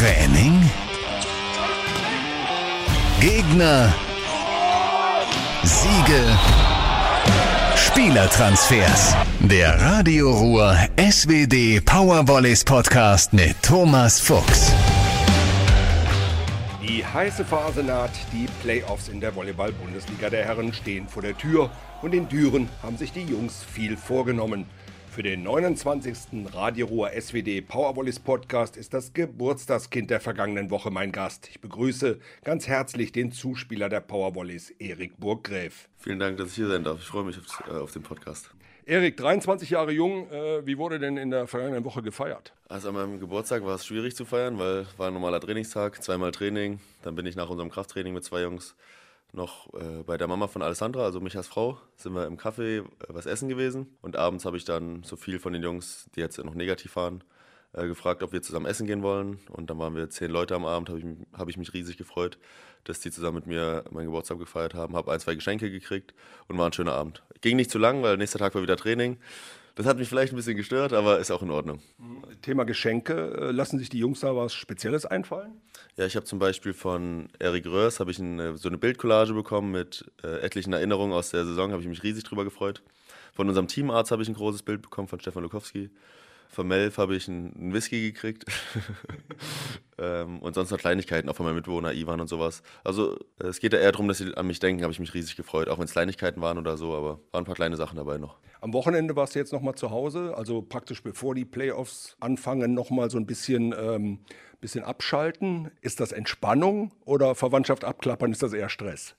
Training? Gegner? Siege? Spielertransfers. Der Radio Ruhr SWD Powervolleys Podcast mit Thomas Fuchs. Die heiße Phase naht, die Playoffs in der Volleyball-Bundesliga der Herren stehen vor der Tür und in Düren haben sich die Jungs viel vorgenommen. Für den 29. Radio Ruhr SWD Powervolleys Podcast ist das Geburtstagskind der vergangenen Woche mein Gast. Ich begrüße ganz herzlich den Zuspieler der Powervolleys, Erik Burggräf. Vielen Dank, dass ich hier sein darf. Ich freue mich auf, äh, auf den Podcast. Erik, 23 Jahre jung, äh, wie wurde denn in der vergangenen Woche gefeiert? Also an meinem Geburtstag war es schwierig zu feiern, weil war ein normaler Trainingstag, zweimal Training. Dann bin ich nach unserem Krafttraining mit zwei Jungs noch äh, bei der Mama von Alessandra, also mich als Frau, sind wir im Café äh, was essen gewesen. Und abends habe ich dann so viel von den Jungs, die jetzt noch negativ waren, äh, gefragt, ob wir zusammen essen gehen wollen. Und dann waren wir zehn Leute am Abend, habe ich, hab ich mich riesig gefreut, dass die zusammen mit mir meinen Geburtstag gefeiert haben. Habe ein, zwei Geschenke gekriegt und war ein schöner Abend. Ging nicht zu lang, weil nächster Tag war wieder Training. Das hat mich vielleicht ein bisschen gestört, aber ist auch in Ordnung. Thema Geschenke. Äh, lassen sich die Jungs da was Spezielles einfallen? Ja, ich habe zum Beispiel von Eric Röhrs ich eine, so eine Bildcollage bekommen mit äh, etlichen Erinnerungen aus der Saison. Habe ich mich riesig drüber gefreut. Von unserem Teamarzt habe ich ein großes Bild bekommen von Stefan Lukowski. Von Melf habe ich einen Whisky gekriegt. ähm, und sonst noch Kleinigkeiten, auch von meinem Mitbewohner Ivan und sowas. Also es geht ja eher darum, dass sie an mich denken, habe ich mich riesig gefreut. Auch wenn es Kleinigkeiten waren oder so, aber waren ein paar kleine Sachen dabei noch. Am Wochenende warst du jetzt nochmal zu Hause, also praktisch bevor die Playoffs anfangen, nochmal so ein bisschen, ähm, bisschen abschalten. Ist das Entspannung oder Verwandtschaft abklappern, ist das eher Stress?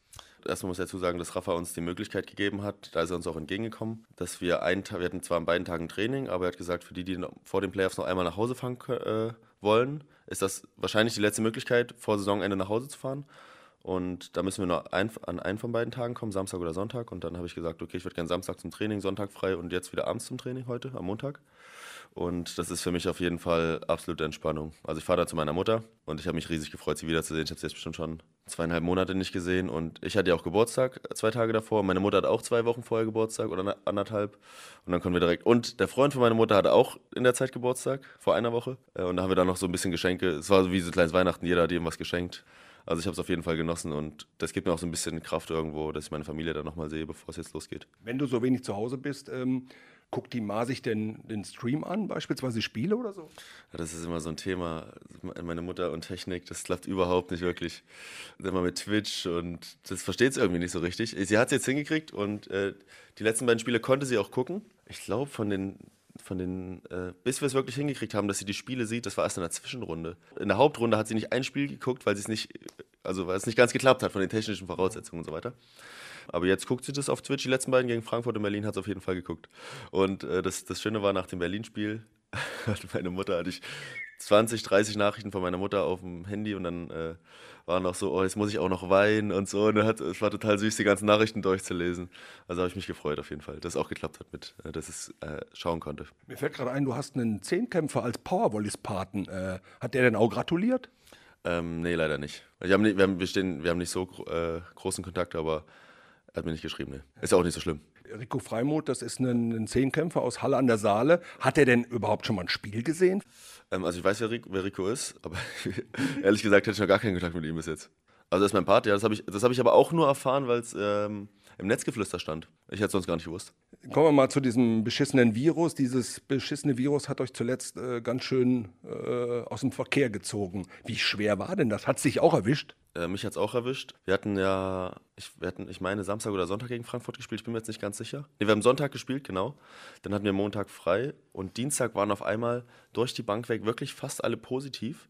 Erstmal muss ich dazu sagen, dass Rafa uns die Möglichkeit gegeben hat, da ist er uns auch entgegengekommen, dass wir einen Tag, wir hatten zwar an beiden Tagen Training, aber er hat gesagt, für die, die vor den Playoffs noch einmal nach Hause fahren äh, wollen, ist das wahrscheinlich die letzte Möglichkeit, vor Saisonende nach Hause zu fahren. Und da müssen wir nur ein, an einen von beiden Tagen kommen, Samstag oder Sonntag. Und dann habe ich gesagt, okay, ich würde gerne Samstag zum Training, Sonntag frei und jetzt wieder abends zum Training heute, am Montag. Und das ist für mich auf jeden Fall absolute Entspannung. Also ich fahre da zu meiner Mutter und ich habe mich riesig gefreut, sie wiederzusehen. Ich habe sie jetzt bestimmt schon zweieinhalb Monate nicht gesehen und ich hatte ja auch Geburtstag zwei Tage davor. Meine Mutter hat auch zwei Wochen vorher Geburtstag oder anderthalb und dann konnten wir direkt. Und der Freund von meiner Mutter hatte auch in der Zeit Geburtstag vor einer Woche äh, und da haben wir dann noch so ein bisschen Geschenke. Es war wie so ein kleines Weihnachten. Jeder hat ihm was geschenkt. Also ich habe es auf jeden Fall genossen und das gibt mir auch so ein bisschen Kraft irgendwo, dass ich meine Familie dann nochmal sehe, bevor es jetzt losgeht. Wenn du so wenig zu Hause bist, ähm, guckt die Ma sich denn den Stream an, beispielsweise Spiele oder so? Ja, das ist immer so ein Thema. Meine Mutter und Technik, das klappt überhaupt nicht wirklich. Immer mit Twitch und das versteht sie irgendwie nicht so richtig. Sie hat es jetzt hingekriegt und äh, die letzten beiden Spiele konnte sie auch gucken. Ich glaube, von den von den, äh, bis wir es wirklich hingekriegt haben, dass sie die Spiele sieht, das war erst in der Zwischenrunde. In der Hauptrunde hat sie nicht ein Spiel geguckt, weil sie es nicht, also weil es nicht ganz geklappt hat von den technischen Voraussetzungen und so weiter. Aber jetzt guckt sie das auf Twitch. Die letzten beiden gegen Frankfurt und Berlin hat es auf jeden Fall geguckt. Und äh, das, das Schöne war, nach dem Berlin-Spiel hatte meine Mutter, hatte ich 20, 30 Nachrichten von meiner Mutter auf dem Handy und dann äh, war noch so, oh, jetzt muss ich auch noch weinen und so. Und es war total süß, die ganzen Nachrichten durchzulesen. Also habe ich mich gefreut auf jeden Fall, dass es auch geklappt hat mit, äh, dass es äh, schauen konnte. Mir fällt gerade ein, du hast einen Zehnkämpfer als Powervolleys-Paten. Äh, hat der denn auch gratuliert? Ähm, nee, leider nicht. Wir haben, nicht, wir haben, wir stehen, wir haben nicht so äh, großen Kontakt, aber er hat mir nicht geschrieben, nee. Ist ja auch nicht so schlimm. Rico Freimuth, das ist ein, ein Zehnkämpfer aus Halle an der Saale. Hat er denn überhaupt schon mal ein Spiel gesehen? Ähm, also ich weiß, wer Rico, wer Rico ist, aber ehrlich gesagt hätte ich noch gar keinen Kontakt mit ihm bis jetzt. Also das ist mein Part, ja, das habe ich, hab ich aber auch nur erfahren, weil es ähm, im Netzgeflüster stand. Ich hätte es sonst gar nicht gewusst. Kommen wir mal zu diesem beschissenen Virus. Dieses beschissene Virus hat euch zuletzt äh, ganz schön äh, aus dem Verkehr gezogen. Wie schwer war denn das? Hat es sich auch erwischt? Äh, mich hat es auch erwischt. Wir hatten ja, ich, wir hatten, ich meine, Samstag oder Sonntag gegen Frankfurt gespielt, ich bin mir jetzt nicht ganz sicher. Nee, wir haben Sonntag gespielt, genau. Dann hatten wir Montag frei und Dienstag waren auf einmal durch die Bank weg wirklich fast alle positiv.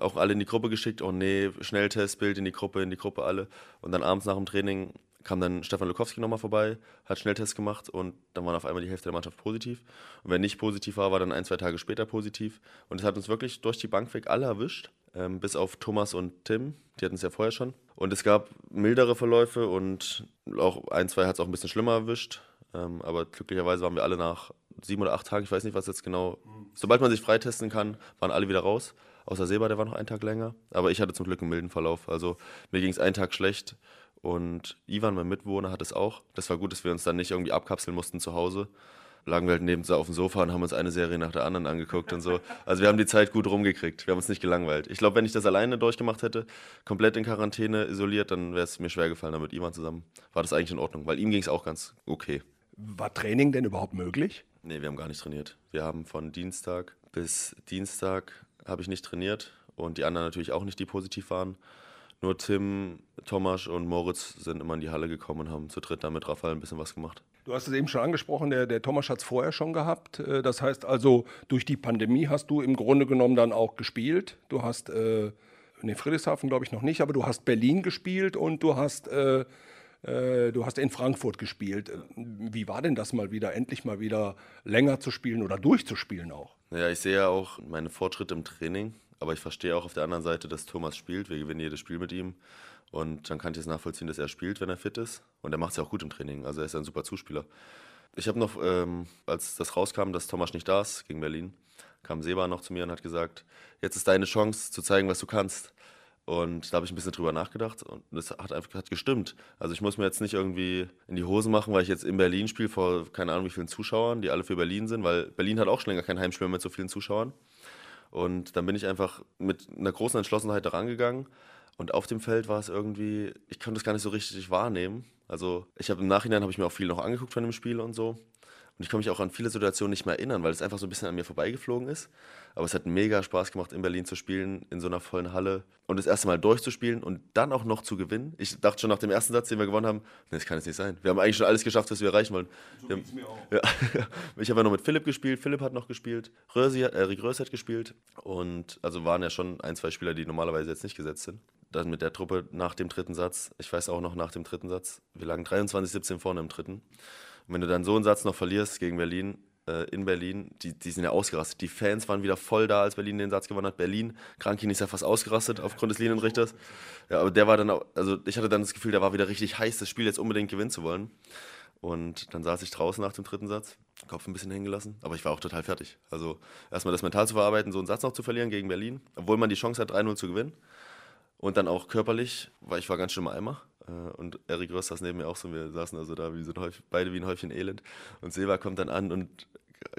Auch alle in die Gruppe geschickt, oh nee, Schnelltestbild in die Gruppe, in die Gruppe alle. Und dann abends nach dem Training kam dann Stefan Lukowski nochmal vorbei, hat Schnelltest gemacht und dann waren auf einmal die Hälfte der Mannschaft positiv. Und wer nicht positiv war, war dann ein, zwei Tage später positiv. Und es hat uns wirklich durch die Bank weg alle erwischt, ähm, bis auf Thomas und Tim, die hatten es ja vorher schon. Und es gab mildere Verläufe und auch ein, zwei hat es auch ein bisschen schlimmer erwischt. Ähm, aber glücklicherweise waren wir alle nach sieben oder acht Tagen, ich weiß nicht, was jetzt genau. Sobald man sich freitesten kann, waren alle wieder raus. Außer Seba, der war noch einen Tag länger. Aber ich hatte zum Glück einen milden Verlauf. Also mir ging es einen Tag schlecht. Und Ivan, mein Mitbewohner, hat es auch. Das war gut, dass wir uns dann nicht irgendwie abkapseln mussten zu Hause. Lagen wir halt neben auf dem Sofa und haben uns eine Serie nach der anderen angeguckt und so. Also wir haben die Zeit gut rumgekriegt. Wir haben uns nicht gelangweilt. Ich glaube, wenn ich das alleine durchgemacht hätte, komplett in Quarantäne isoliert, dann wäre es mir schwer gefallen, dann mit Ivan zusammen. War das eigentlich in Ordnung, weil ihm ging es auch ganz okay. War Training denn überhaupt möglich? Nee, wir haben gar nicht trainiert. Wir haben von Dienstag bis Dienstag habe ich nicht trainiert und die anderen natürlich auch nicht, die positiv waren. Nur Tim, Thomas und Moritz sind immer in die Halle gekommen und haben zu dritt da mit Raphael ein bisschen was gemacht. Du hast es eben schon angesprochen, der, der Thomas hat es vorher schon gehabt. Äh, das heißt also, durch die Pandemie hast du im Grunde genommen dann auch gespielt. Du hast, äh, nee, Friedrichshafen glaube ich noch nicht, aber du hast Berlin gespielt und du hast, äh, äh, du hast in Frankfurt gespielt. Wie war denn das mal wieder, endlich mal wieder länger zu spielen oder durchzuspielen auch? Ja, ich sehe ja auch meine Fortschritte im Training aber ich verstehe auch auf der anderen Seite, dass Thomas spielt. Wir gewinnen jedes Spiel mit ihm. Und dann kann ich es nachvollziehen, dass er spielt, wenn er fit ist. Und er macht es ja auch gut im Training. Also er ist ein super Zuspieler. Ich habe noch, ähm, als das rauskam, dass Thomas nicht da ist gegen Berlin, kam Seba noch zu mir und hat gesagt, jetzt ist deine Chance zu zeigen, was du kannst. Und da habe ich ein bisschen drüber nachgedacht und das hat einfach hat gestimmt. Also ich muss mir jetzt nicht irgendwie in die Hosen machen, weil ich jetzt in Berlin spiele vor keine Ahnung wie vielen Zuschauern, die alle für Berlin sind, weil Berlin hat auch schon länger kein Heimspiel mehr mit so vielen Zuschauern. Und dann bin ich einfach mit einer großen Entschlossenheit daran gegangen. Und auf dem Feld war es irgendwie, ich konnte es gar nicht so richtig wahrnehmen. Also ich habe im Nachhinein habe ich mir auch viel noch angeguckt von dem Spiel und so. Und ich kann mich auch an viele Situationen nicht mehr erinnern, weil es einfach so ein bisschen an mir vorbeigeflogen ist. Aber es hat mega Spaß gemacht, in Berlin zu spielen, in so einer vollen Halle und das erste Mal durchzuspielen und dann auch noch zu gewinnen. Ich dachte schon nach dem ersten Satz, den wir gewonnen haben, nee, das kann jetzt nicht sein. Wir haben eigentlich schon alles geschafft, was wir erreichen wollen. So wir haben, mir auch. Ja, ich habe ja noch mit Philipp gespielt, Philipp hat noch gespielt, Rösi, äh, Rick Rös hat gespielt und also waren ja schon ein, zwei Spieler, die normalerweise jetzt nicht gesetzt sind. Dann mit der Truppe nach dem dritten Satz, ich weiß auch noch nach dem dritten Satz, wir lagen 23-17 vorne im dritten. Und wenn du dann so einen Satz noch verlierst gegen Berlin, äh, in Berlin, die, die sind ja ausgerastet. Die Fans waren wieder voll da, als Berlin den Satz gewonnen hat. Berlin, Krankin ist ja fast ausgerastet aufgrund des Linienrichters. Ja, aber der war dann auch, also ich hatte dann das Gefühl, der war wieder richtig heiß, das Spiel jetzt unbedingt gewinnen zu wollen. Und dann saß ich draußen nach dem dritten Satz, Kopf ein bisschen hängen gelassen, aber ich war auch total fertig. Also erstmal das mental zu verarbeiten, so einen Satz noch zu verlieren gegen Berlin, obwohl man die Chance hat, 3-0 zu gewinnen. Und dann auch körperlich, weil ich war ganz schön im Eimer. Äh, und Erik Röss saß neben mir auch so. Wir saßen also da wie so ein Häufchen, beide wie ein Häufchen Elend. Und Silva kommt dann an und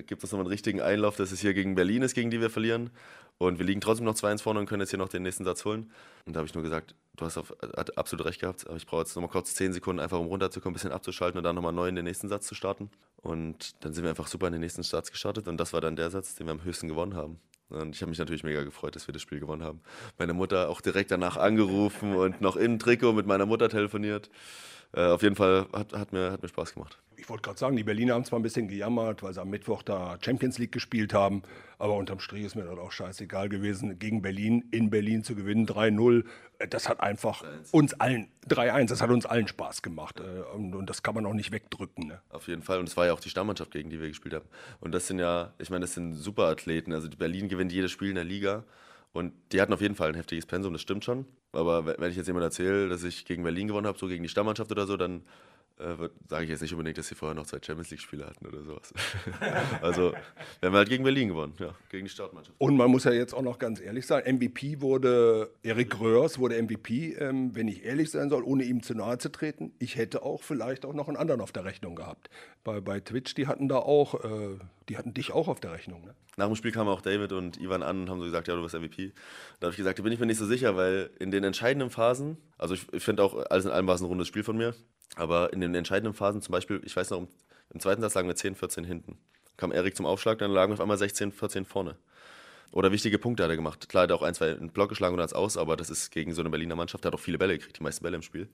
gibt uns nochmal einen richtigen Einlauf, dass es hier gegen Berlin ist, gegen die wir verlieren. Und wir liegen trotzdem noch 2-1 vorne und können jetzt hier noch den nächsten Satz holen. Und da habe ich nur gesagt, du hast auf, absolut recht gehabt, aber ich brauche jetzt nochmal kurz 10 Sekunden, einfach um runterzukommen, ein bisschen abzuschalten und dann nochmal neu in den nächsten Satz zu starten. Und dann sind wir einfach super in den nächsten Satz gestartet und das war dann der Satz, den wir am höchsten gewonnen haben. Und ich habe mich natürlich mega gefreut, dass wir das Spiel gewonnen haben. Meine Mutter auch direkt danach angerufen und noch in Trikot mit meiner Mutter telefoniert. Äh, auf jeden Fall hat, hat, mir, hat mir Spaß gemacht ich wollte gerade sagen, die Berliner haben zwar ein bisschen gejammert, weil sie am Mittwoch da Champions League gespielt haben, aber unterm Strich ist mir das auch scheißegal gewesen, gegen Berlin, in Berlin zu gewinnen, 3-0. Äh, das hat einfach 3 uns allen, 3-1, das hat uns allen Spaß gemacht. Äh, und, und das kann man auch nicht wegdrücken. Ne? Auf jeden Fall. Und es war ja auch die Stammmannschaft, gegen die wir gespielt haben. Und das sind ja, ich meine, das sind Superathleten. Also Berlin gewinnt jedes Spiel in der Liga. Und die hatten auf jeden Fall ein heftiges Pensum, das stimmt schon. Aber wenn ich jetzt jemand erzähle, dass ich gegen Berlin gewonnen habe, so gegen die Stammmannschaft oder so, dann äh, sage ich jetzt nicht unbedingt, dass sie vorher noch zwei Champions League-Spiele hatten oder sowas. also, wir haben halt gegen Berlin gewonnen, ja, gegen die Startmannschaft. Und man muss ja jetzt auch noch ganz ehrlich sein: MVP wurde Erik Röhrs, wurde MVP, ähm, wenn ich ehrlich sein soll, ohne ihm zu nahe zu treten. Ich hätte auch vielleicht auch noch einen anderen auf der Rechnung gehabt. Bei, bei Twitch, die hatten da auch, äh, die hatten dich auch auf der Rechnung. Ne? Nach dem Spiel kamen auch David und Ivan an und haben so gesagt: Ja, du bist MVP. Da habe ich gesagt: Da bin ich mir nicht so sicher, weil in den entscheidenden Phasen, also ich, ich finde auch, alles in allem war es ein rundes Spiel von mir. Aber in den entscheidenden Phasen, zum Beispiel, ich weiß noch, im zweiten Satz lagen wir 10, 14 hinten. Kam Erik zum Aufschlag, dann lagen wir auf einmal 16, 14 vorne. Oder wichtige Punkte hat er gemacht. Klar, er hat auch ein, zwei einen Block geschlagen und als aus, aber das ist gegen so eine Berliner Mannschaft, der hat auch viele Bälle gekriegt, die meisten Bälle im Spiel.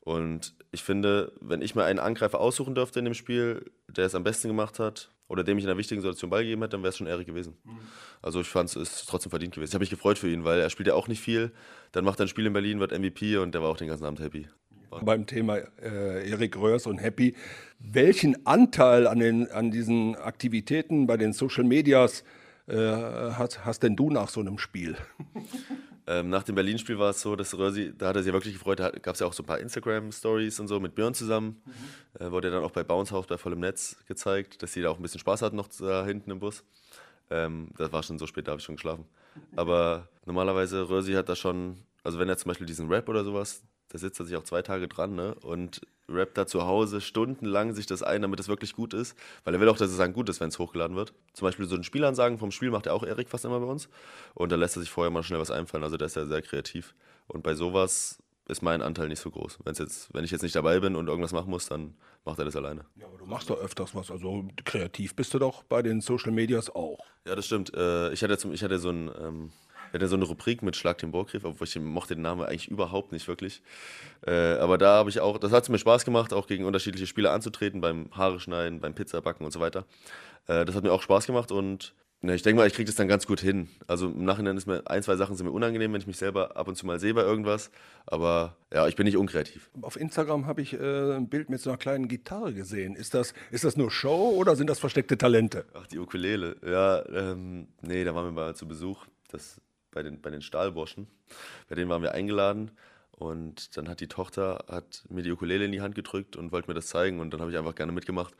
Und ich finde, wenn ich mir einen Angreifer aussuchen dürfte in dem Spiel, der es am besten gemacht hat oder dem ich in einer wichtigen Situation Ball gegeben hätte, dann wäre es schon Erik gewesen. Mhm. Also ich fand es ist trotzdem verdient gewesen. Ich habe mich gefreut für ihn, weil er spielt ja auch nicht viel. Dann macht er ein Spiel in Berlin, wird MVP und der war auch den ganzen Abend happy beim Thema äh, Erik Röhrs und Happy. Welchen Anteil an, den, an diesen Aktivitäten bei den Social Medias äh, hast, hast denn du nach so einem Spiel? Ähm, nach dem Berlin-Spiel war es so, dass Rösi, da hat er sich wirklich gefreut, da gab es ja auch so ein paar Instagram-Stories und so mit Björn zusammen. Mhm. Äh, wurde dann auch bei Bounce House bei vollem Netz gezeigt, dass die da auch ein bisschen Spaß hatten noch da hinten im Bus. Ähm, das war schon so spät, da habe ich schon geschlafen. Aber normalerweise, Rösi hat da schon, also wenn er zum Beispiel diesen Rap oder sowas da sitzt er sich auch zwei Tage dran ne? und rappt da zu Hause stundenlang sich das ein, damit es wirklich gut ist. Weil er will auch, dass es dann gut ist, wenn es hochgeladen wird. Zum Beispiel so ein Spielansagen vom Spiel macht er auch Erik fast immer bei uns. Und da lässt er sich vorher mal schnell was einfallen. Also der ist ja sehr kreativ. Und bei sowas ist mein Anteil nicht so groß. Wenn's jetzt, wenn ich jetzt nicht dabei bin und irgendwas machen muss, dann macht er das alleine. Ja, aber du machst doch öfters was. Also kreativ bist du doch bei den Social Medias auch. Ja, das stimmt. Äh, ich hatte, zum, ich hatte so ein. Wir hatten so eine Rubrik mit Schlag den Bohrgriff, obwohl ich mochte den Namen eigentlich überhaupt nicht wirklich. Äh, aber da habe ich auch, das hat mir Spaß gemacht, auch gegen unterschiedliche Spieler anzutreten, beim Haare schneiden, beim Pizzabacken und so weiter. Äh, das hat mir auch Spaß gemacht und ja, ich denke mal, ich kriege das dann ganz gut hin. Also im Nachhinein ist mir ein, zwei Sachen sind mir unangenehm, wenn ich mich selber ab und zu mal sehe bei irgendwas. Aber ja, ich bin nicht unkreativ. Auf Instagram habe ich äh, ein Bild mit so einer kleinen Gitarre gesehen. Ist das, ist das nur Show oder sind das versteckte Talente? Ach, die Ukulele. Ja, ähm, nee, da waren wir mal zu Besuch. Das bei den, bei den Stahlburschen. Bei denen waren wir eingeladen. Und dann hat die Tochter hat mir die Ukulele in die Hand gedrückt und wollte mir das zeigen. Und dann habe ich einfach gerne mitgemacht.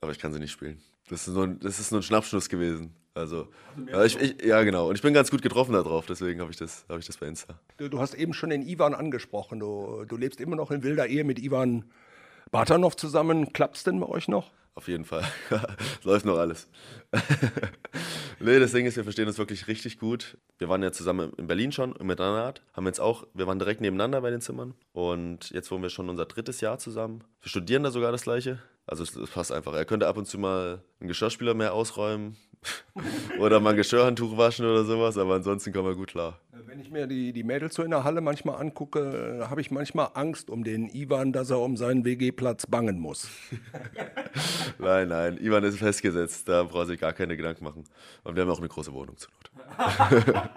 Aber ich kann sie nicht spielen. Das ist nur, ein, das ist nur ein Schnappschuss gewesen. Also, also ich, ich, ja, genau. Und ich bin ganz gut getroffen darauf, deswegen habe ich, das, hab ich das bei Insta. Du, du, hast eben schon den Ivan angesprochen. Du, du lebst immer noch in wilder Ehe mit Ivan Batanov zusammen. Klappt's denn bei euch noch? Auf jeden Fall. Läuft noch alles. nee, das Ding ist, wir verstehen uns wirklich richtig gut. Wir waren ja zusammen in Berlin schon miteinander, haben jetzt auch, wir waren direkt nebeneinander bei den Zimmern und jetzt wohnen wir schon unser drittes Jahr zusammen. Wir studieren da sogar das gleiche. Also es, es passt einfach. Er könnte ab und zu mal einen Geschirrspüler mehr ausräumen oder mal ein Geschirrhandtuch waschen oder sowas, aber ansonsten kommen wir gut klar. Wenn ich mir die, die Mädels so in der Halle manchmal angucke, habe ich manchmal Angst um den Ivan, dass er um seinen WG-Platz bangen muss. nein, nein, Ivan ist festgesetzt, da braucht sich gar keine Gedanken machen. Und wir haben auch eine große Wohnung zur Not.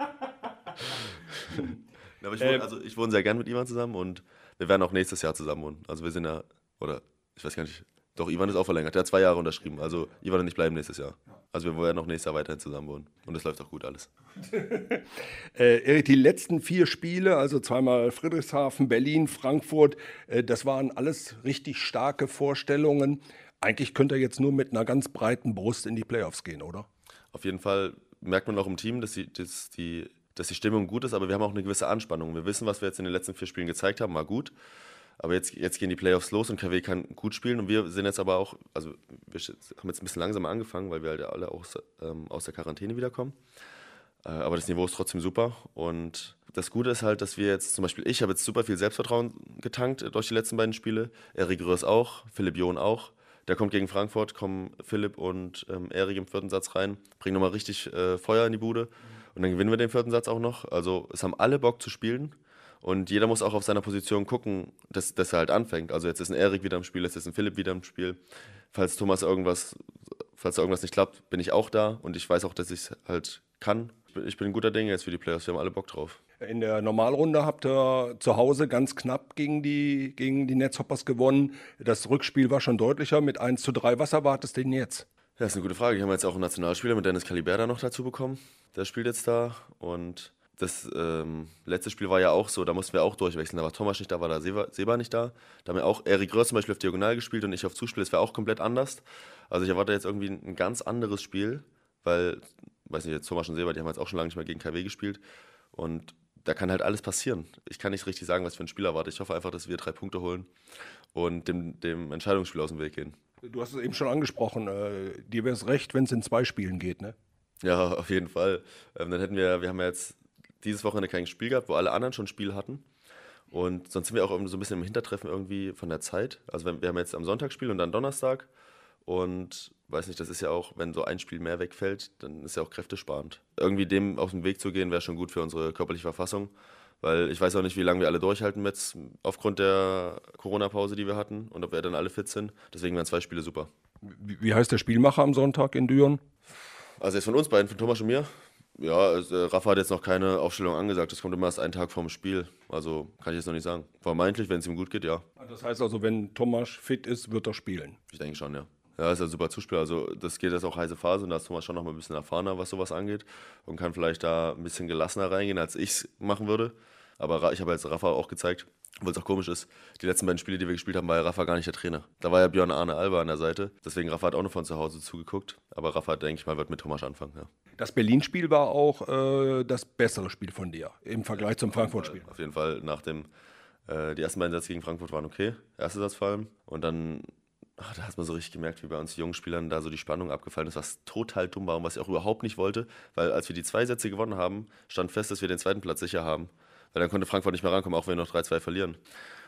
Aber ich wohne, ähm. also ich wohne sehr gern mit Ivan zusammen und wir werden auch nächstes Jahr zusammen wohnen. Also wir sind ja, oder ich weiß gar nicht, doch, Ivan ist auch verlängert. Der hat zwei Jahre unterschrieben. Also Ivan und ich bleiben nächstes Jahr. Also wir werden noch nächstes Jahr weiterhin zusammen wohnen. Und es läuft auch gut alles. äh, Erik, die letzten vier Spiele, also zweimal Friedrichshafen, Berlin, Frankfurt, äh, das waren alles richtig starke Vorstellungen. Eigentlich könnte er jetzt nur mit einer ganz breiten Brust in die Playoffs gehen, oder? Auf jeden Fall merkt man auch im Team, dass die, dass die, dass die Stimmung gut ist, aber wir haben auch eine gewisse Anspannung. Wir wissen, was wir jetzt in den letzten vier Spielen gezeigt haben, war gut. Aber jetzt, jetzt gehen die Playoffs los und KW kann gut spielen und wir sind jetzt aber auch, also wir haben jetzt ein bisschen langsamer angefangen, weil wir halt alle auch ähm, aus der Quarantäne wiederkommen. Äh, aber das Niveau ist trotzdem super und das Gute ist halt, dass wir jetzt zum Beispiel, ich habe jetzt super viel Selbstvertrauen getankt durch die letzten beiden Spiele, Erik Röhrs auch, Philipp John auch. Der kommt gegen Frankfurt, kommen Philipp und ähm, Erik im vierten Satz rein, bringen nochmal richtig äh, Feuer in die Bude und dann gewinnen wir den vierten Satz auch noch. Also es haben alle Bock zu spielen und jeder muss auch auf seiner Position gucken, dass, dass er halt anfängt. Also jetzt ist ein Erik wieder im Spiel, jetzt ist ein Philipp wieder im Spiel. Falls Thomas irgendwas, falls irgendwas nicht klappt, bin ich auch da und ich weiß auch, dass ich es halt kann. Ich bin ein guter Dinge jetzt für die Playoffs, wir haben alle Bock drauf. In der Normalrunde habt ihr zu Hause ganz knapp gegen die, gegen die Netzhoppers gewonnen. Das Rückspiel war schon deutlicher mit 1 zu 3. Was erwartest du denn jetzt? Ja, das ist eine gute Frage. Wir haben jetzt auch einen Nationalspieler mit Dennis Caliberda noch dazu bekommen. Der spielt jetzt da und das ähm, letzte Spiel war ja auch so, da mussten wir auch durchwechseln. Da war Thomas nicht da, war da Seba, Seba nicht da. Da haben wir auch Erik Röhr zum Beispiel auf Diagonal gespielt und ich auf Zuspiel. Das wäre auch komplett anders. Also ich erwarte jetzt irgendwie ein ganz anderes Spiel, weil, weiß nicht, jetzt Thomas und Seba, die haben jetzt auch schon lange nicht mehr gegen KW gespielt. Und da kann halt alles passieren. Ich kann nicht richtig sagen, was für ein Spiel erwarte. Ich hoffe einfach, dass wir drei Punkte holen und dem, dem Entscheidungsspiel aus dem Weg gehen. Du hast es eben schon angesprochen. Äh, dir wäre es recht, wenn es in zwei Spielen geht, ne? Ja, auf jeden Fall. Ähm, dann hätten wir, wir haben ja jetzt dieses Wochenende kein Spiel gehabt, wo alle anderen schon Spiel hatten. Und sonst sind wir auch so ein bisschen im Hintertreffen irgendwie von der Zeit. Also wir haben jetzt am Sonntag Spiel und dann Donnerstag. Und weiß nicht, das ist ja auch, wenn so ein Spiel mehr wegfällt, dann ist ja auch kräftesparend. Irgendwie dem auf den Weg zu gehen, wäre schon gut für unsere körperliche Verfassung. Weil ich weiß auch nicht, wie lange wir alle durchhalten jetzt aufgrund der Corona-Pause, die wir hatten und ob wir dann alle fit sind. Deswegen wären zwei Spiele super. Wie, wie heißt der Spielmacher am Sonntag in Düren? Also jetzt von uns beiden, von Thomas und mir. Ja, also, Rafa hat jetzt noch keine Aufstellung angesagt. Das kommt immer erst einen Tag vorm Spiel. Also kann ich jetzt noch nicht sagen. Vermeintlich, wenn es ihm gut geht, ja. Das heißt also, wenn Thomas fit ist, wird er spielen. Ich denke schon, ja. Ja, ist ein super Zuspieler. Also das geht jetzt auch heiße Phase und da ist Thomas schon noch mal ein bisschen erfahrener, was sowas angeht und kann vielleicht da ein bisschen gelassener reingehen, als ich es machen würde. Aber ich habe jetzt Rafa auch gezeigt, obwohl es auch komisch ist, die letzten beiden Spiele, die wir gespielt haben, war ja Rafa gar nicht der Trainer. Da war ja Björn Arne Alba an der Seite. Deswegen Rafa hat auch nur von zu Hause zugeguckt. Aber Rafa, denke ich mal, wird mit Thomas anfangen. Ja. Das Berlin-Spiel war auch äh, das bessere Spiel von dir im Vergleich ja, zum Frankfurt-Spiel. Auf jeden Fall nach dem Äh, die ersten beiden Sätze gegen Frankfurt waren okay, erster Satz vor allem. Und dann ach, da hat man so richtig gemerkt, wie bei uns jungen Spielern da so die Spannung abgefallen ist, was total dumm war und was ich auch überhaupt nicht wollte, weil als wir die zwei Sätze gewonnen haben, stand fest, dass wir den zweiten Platz sicher haben. Weil dann konnte Frankfurt nicht mehr rankommen, auch wenn wir noch 3-2 verlieren.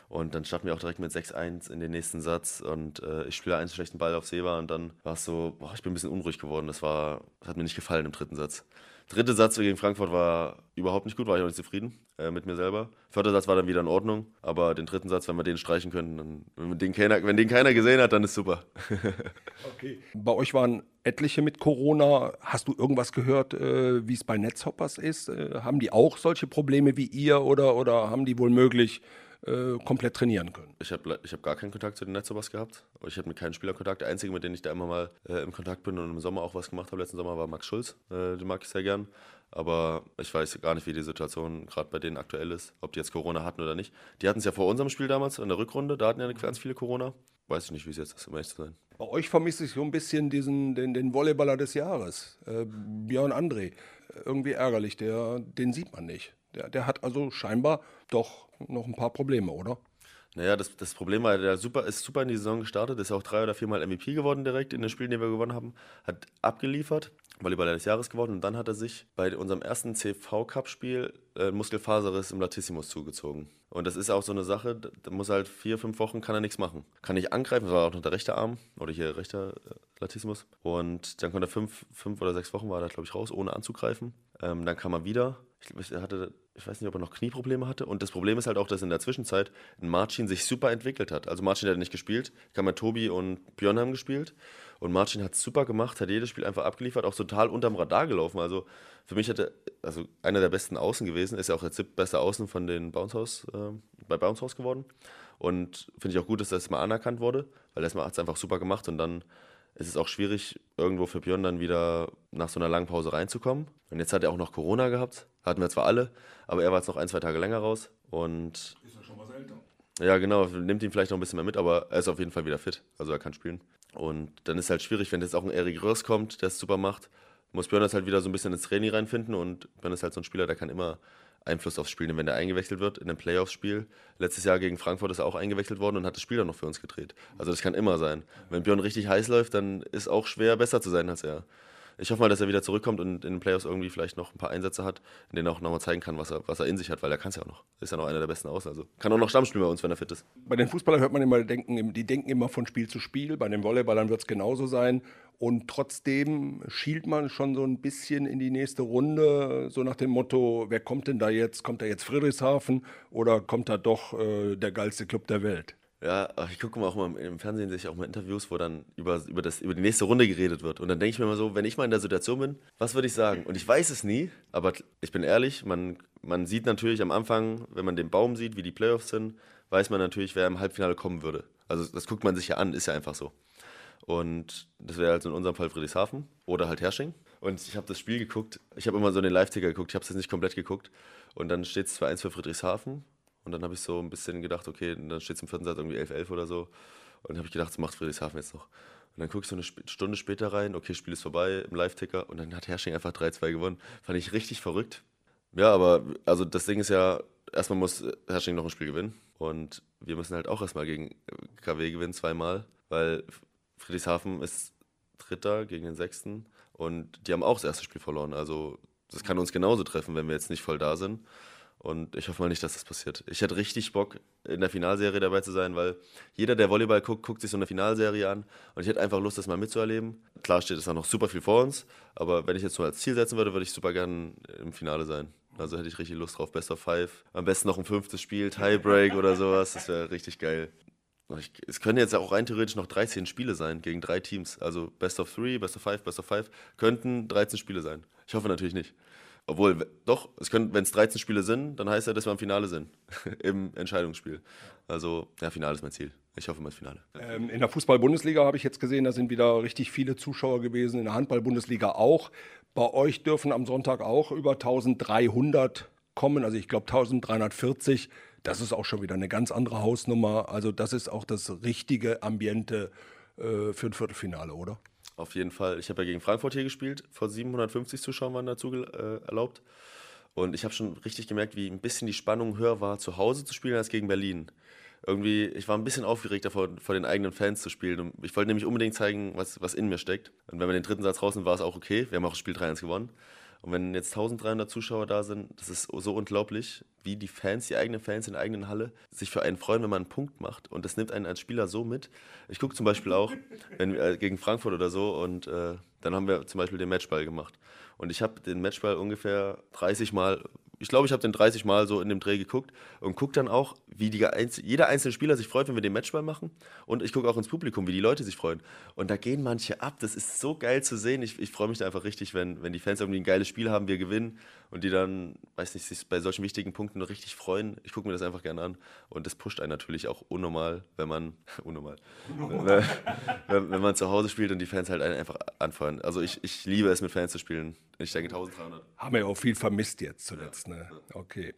Und dann starten wir auch direkt mit 6-1 in den nächsten Satz und äh, ich spiele einen schlechten Ball auf Seba und dann war es so, boah, ich bin ein bisschen unruhig geworden. Das war, das hat mir nicht gefallen im dritten Satz. Dritte Satz gegen Frankfurt war überhaupt nicht gut, war ich auch nicht zufrieden äh, mit mir selber. Vierter Satz war dann wieder in Ordnung, aber den dritten Satz, wenn wir den streichen können, dann, wenn den keiner, wenn den keiner gesehen hat, dann ist super. okay. Bei euch waren etliche mit Corona. Hast du irgendwas gehört, äh, wie es bei Netzhoppers ist? Äh, haben die auch solche Probleme wie ihr oder, oder haben die wohl möglich äh, komplett trainieren können. Ich habe ich hab gar keinen Kontakt zu den Netzobers gehabt. Ich habe mit keinem Spieler Kontakt. Der einzige, mit dem ich da immer mal äh, im Kontakt bin und im Sommer auch was gemacht habe, letzten Sommer war Max Schulz. Äh, den mag ich sehr gern. Aber ich weiß gar nicht, wie die Situation gerade bei denen aktuell ist, ob die jetzt Corona hatten oder nicht. Die hatten es ja vor unserem Spiel damals in der Rückrunde, da hatten ja ganz viele Corona. Weiß ich nicht, wie es jetzt ist, um ehrlich zu sein. Bei euch vermisse ich so ein bisschen diesen, den, den Volleyballer des Jahres, äh, Björn André. Irgendwie ärgerlich, der, den sieht man nicht. Der, der hat also scheinbar doch noch ein paar Probleme, oder? Naja, das, das Problem war, der super, ist super in die Saison gestartet, ist auch drei oder viermal MVP geworden direkt in den Spielen, die wir gewonnen haben, hat abgeliefert, Volleyballer des Jahres geworden und dann hat er sich bei unserem ersten CV-Cup-Spiel äh, Muskelfaserriss im Latissimus zugezogen. Und das ist auch so eine Sache, da muss halt vier, fünf Wochen, kann er nichts machen. Kann nicht angreifen, das war auch noch der rechte Arm oder hier rechter äh, Latissimus. Und dann konnte er fünf, fünf oder sechs Wochen, war er glaube ich raus, ohne anzugreifen. Ähm, dann kam er wieder, ich, er hatte, ich weiß nicht, ob er noch Knieprobleme hatte. Und das Problem ist halt auch, dass in der Zwischenzeit ein Marcin sich super entwickelt hat. Also Marcin hat nicht gespielt, kam mit Tobi und Björn haben gespielt. Und Marcin hat super gemacht, hat jedes Spiel einfach abgeliefert, auch total unterm Radar gelaufen. Also für mich hat er, also einer der besten Außen gewesen, ist ja auch jetzt beste Außen von den Bounce House, äh, bei Bounce House geworden. Und finde ich auch gut, dass das mal anerkannt wurde, weil er hat es einfach super gemacht und dann ist es auch schwierig, irgendwo für Björn dann wieder nach so einer langen Pause reinzukommen. Und jetzt hat er auch noch Corona gehabt. Hatten wir zwar alle, aber er war jetzt noch ein, zwei Tage länger raus. Und ist er schon was älter? Ja, genau. Nimmt ihn vielleicht noch ein bisschen mehr mit, aber er ist auf jeden Fall wieder fit. Also er kann spielen. Und dann ist es halt schwierig, wenn jetzt auch ein Erik Rörs kommt, der es super macht, muss Björn das halt wieder so ein bisschen ins Training reinfinden. Und Björn ist halt so ein Spieler, der kann immer Einfluss aufs Spiel nehmen, wenn er eingewechselt wird in einem Playoffs-Spiel. Letztes Jahr gegen Frankfurt ist er auch eingewechselt worden und hat das Spiel dann noch für uns gedreht. Also das kann immer sein. Wenn Björn richtig heiß läuft, dann ist auch schwer, besser zu sein als er ich hoffe mal, dass er wieder zurückkommt und in den Playoffs irgendwie vielleicht noch ein paar Einsätze hat, in denen er auch nochmal zeigen kann, was er, was er in sich hat, weil er kann es ja auch noch. Ist ja noch einer der besten aus. Also kann auch noch Stamm spielen bei uns, wenn er fit ist. Bei den Fußballern hört man immer, denken, die denken immer von Spiel zu Spiel. Bei den Volleyballern wird es genauso sein. Und trotzdem schielt man schon so ein bisschen in die nächste Runde, so nach dem Motto, wer kommt denn da jetzt? Kommt da jetzt Friedrichshafen oder kommt da doch äh, der geilste Club der Welt? Ja, ich gucke mal auch mal im Fernsehen sich auch mal Interviews, wo dann über, über, das, über die nächste Runde geredet wird. Und dann denke ich mir immer so, wenn ich mal in der Situation bin, was würde ich sagen? Und ich weiß es nie, aber ich bin ehrlich, man, man sieht natürlich am Anfang, wenn man den Baum sieht, wie die Playoffs sind, weiß man natürlich, wer im Halbfinale kommen würde. Also das guckt man sich ja an, ist ja einfach so. Und das wäre also in unserem Fall Friedrichshafen oder halt Hersching. Und ich habe das Spiel geguckt, ich habe immer so den Live-Ticker geguckt, ich habe es jetzt nicht komplett geguckt. Und dann steht es 2-1 für Friedrichshafen und dann habe ich so ein bisschen gedacht, okay, dann steht es im vierten Satz irgendwie 11-11 oder so. Und dann habe ich gedacht, das macht Friedrichshafen jetzt noch. Und dann gucke ich so eine Stunde später rein, okay, Spiel ist vorbei im Live-Ticker und dann hat Hersching einfach 3-2 gewonnen. Fand ich richtig verrückt. Ja, aber also das Ding ist ja, erstmal muss Hersching noch ein Spiel gewinnen und wir müssen halt auch erstmal gegen KW gewinnen, zweimal, weil Friedrichshafen ist Dritter gegen den Sechsten und die haben auch das erste Spiel verloren. Also das kann uns genauso treffen, wenn wir jetzt nicht voll da sind. Und ich hoffe mal nicht, dass das passiert. Ich hätte richtig Bock, in der Finalserie dabei zu sein, weil jeder, der Volleyball guckt, guckt sich so eine Finalserie an. Und ich hätte einfach Lust, das mal mitzuerleben. Klar steht es noch super viel vor uns, aber wenn ich jetzt nur als Ziel setzen würde, würde ich super gerne im Finale sein. Also hätte ich richtig Lust drauf. Best of Five. Am besten noch ein fünftes Spiel, Tiebreak oder sowas. Das wäre richtig geil. Ich, es können jetzt auch rein theoretisch noch 13 Spiele sein gegen drei Teams. Also Best of Three, Best of Five, Best of Five. Könnten 13 Spiele sein. Ich hoffe natürlich nicht. Obwohl, doch, wenn es 13 Spiele sind, dann heißt ja, dass wir im Finale sind. Im Entscheidungsspiel. Also, ja, Finale ist mein Ziel. Ich hoffe mal das Finale. Ähm, in der Fußball-Bundesliga habe ich jetzt gesehen, da sind wieder richtig viele Zuschauer gewesen. In der Handball-Bundesliga auch. Bei euch dürfen am Sonntag auch über 1300 kommen. Also, ich glaube 1340. Das ist auch schon wieder eine ganz andere Hausnummer. Also, das ist auch das richtige Ambiente äh, für ein Viertelfinale, oder? Auf jeden Fall. Ich habe ja gegen Frankfurt hier gespielt. Vor 750 Zuschauern waren dazu äh, erlaubt. Und ich habe schon richtig gemerkt, wie ein bisschen die Spannung höher war, zu Hause zu spielen als gegen Berlin. Irgendwie, ich war ein bisschen aufgeregt davor, vor den eigenen Fans zu spielen. Und ich wollte nämlich unbedingt zeigen, was, was in mir steckt. Und wenn wir den dritten Satz raus sind, war es auch okay. Wir haben auch Spiel 3-1 gewonnen. Und wenn jetzt 1300 Zuschauer da sind, das ist so unglaublich, wie die Fans, die eigenen Fans in der eigenen Halle, sich für einen freuen, wenn man einen Punkt macht. Und das nimmt einen als Spieler so mit. Ich gucke zum Beispiel auch wenn, äh, gegen Frankfurt oder so und äh, dann haben wir zum Beispiel den Matchball gemacht. Und ich habe den Matchball ungefähr 30 Mal ich glaube, ich habe den 30 Mal so in dem Dreh geguckt und gucke dann auch, wie die, jeder einzelne Spieler sich freut, wenn wir den Matchball machen. Und ich gucke auch ins Publikum, wie die Leute sich freuen. Und da gehen manche ab. Das ist so geil zu sehen. Ich, ich freue mich da einfach richtig, wenn, wenn die Fans irgendwie ein geiles Spiel haben, wir gewinnen und die dann, weiß nicht, sich bei solchen wichtigen Punkten richtig freuen. Ich gucke mir das einfach gerne an. Und das pusht einen natürlich auch unnormal, wenn man, unnormal, wenn, wenn, wenn, man zu Hause spielt und die Fans halt einen einfach anfeuern. Also ich, ich liebe es, mit Fans zu spielen. Ich denke 1300. Haben wir ja auch viel vermisst jetzt zuletzt. Ne? Okay.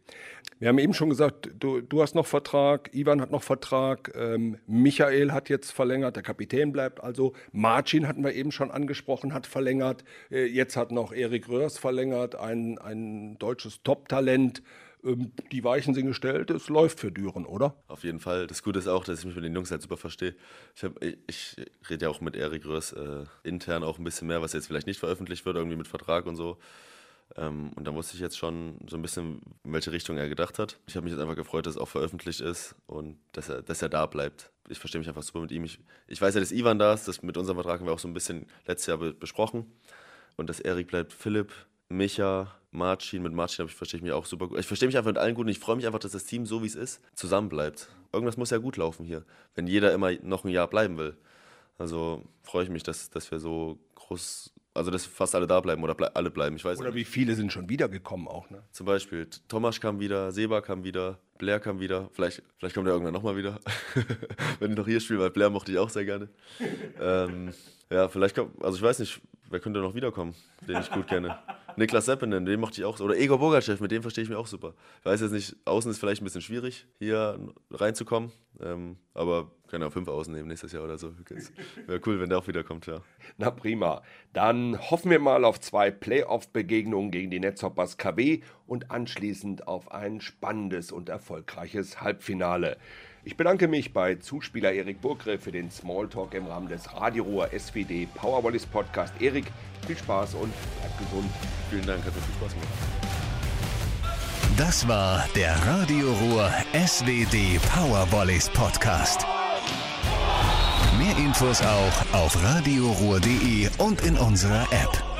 Wir haben eben schon gesagt, du, du hast noch Vertrag, Ivan hat noch Vertrag, ähm, Michael hat jetzt verlängert, der Kapitän bleibt also. Marcin hatten wir eben schon angesprochen, hat verlängert. Äh, jetzt hat noch Erik Röhrs verlängert, ein, ein deutsches Top-Talent. Ähm, die Weichen sind gestellt, es läuft für Düren, oder? Auf jeden Fall. Das Gute ist auch, dass ich mich mit den Jungs halt super verstehe. Ich, ich, ich rede ja auch mit Erik Röhrs äh, intern auch ein bisschen mehr, was jetzt vielleicht nicht veröffentlicht wird, irgendwie mit Vertrag und so. Ähm, und da wusste ich jetzt schon so ein bisschen, in welche Richtung er gedacht hat. Ich habe mich jetzt einfach gefreut, dass es auch veröffentlicht ist und dass er, dass er da bleibt. Ich verstehe mich einfach super mit ihm. Ich, ich weiß ja, dass Ivan da ist. Das mit unserem Vertrag haben wir auch so ein bisschen letztes Jahr be besprochen. Und dass Erik bleibt, Philipp, Micha, Marcin. Mit Marcin ich, verstehe ich mich auch super gut. Ich verstehe mich einfach mit allen gut und ich freue mich einfach, dass das Team so wie es ist, zusammenbleibt. Irgendwas muss ja gut laufen hier, wenn jeder immer noch ein Jahr bleiben will. Also freue ich mich, dass, dass wir so groß also, dass fast alle da bleiben oder ble alle bleiben, ich weiß Oder wie viele sind schon wiedergekommen auch, ne? Zum Beispiel, Thomas kam wieder, Seba kam wieder, Blair kam wieder. Vielleicht, vielleicht kommt er irgendwann nochmal wieder, wenn ich noch hier spiele, weil Blair mochte ich auch sehr gerne. ähm, ja, vielleicht kommt, also ich weiß nicht, wer könnte noch wiederkommen, den ich gut kenne. Niklas Seppinen, den mochte ich auch. Oder Egor Bogachev, mit dem verstehe ich mich auch super. Ich weiß jetzt nicht, außen ist vielleicht ein bisschen schwierig, hier reinzukommen. Ähm, aber können auch fünf außen nehmen nächstes Jahr oder so. Wäre cool, wenn der auch wiederkommt, ja. Na prima. Dann hoffen wir mal auf zwei Playoff-Begegnungen gegen die Netzhoppers KW und anschließend auf ein spannendes und erfolgreiches Halbfinale. Ich bedanke mich bei Zuspieler Erik Burgriff für den Smalltalk im Rahmen des Radioruhr SWD Powerwallis Podcast. Erik, viel Spaß und bleibt gesund. Vielen Dank, hat viel Spaß gemacht. Das war der Radioruhr SWD Powerwallis Podcast. Mehr Infos auch auf radioruhr.de und in unserer App.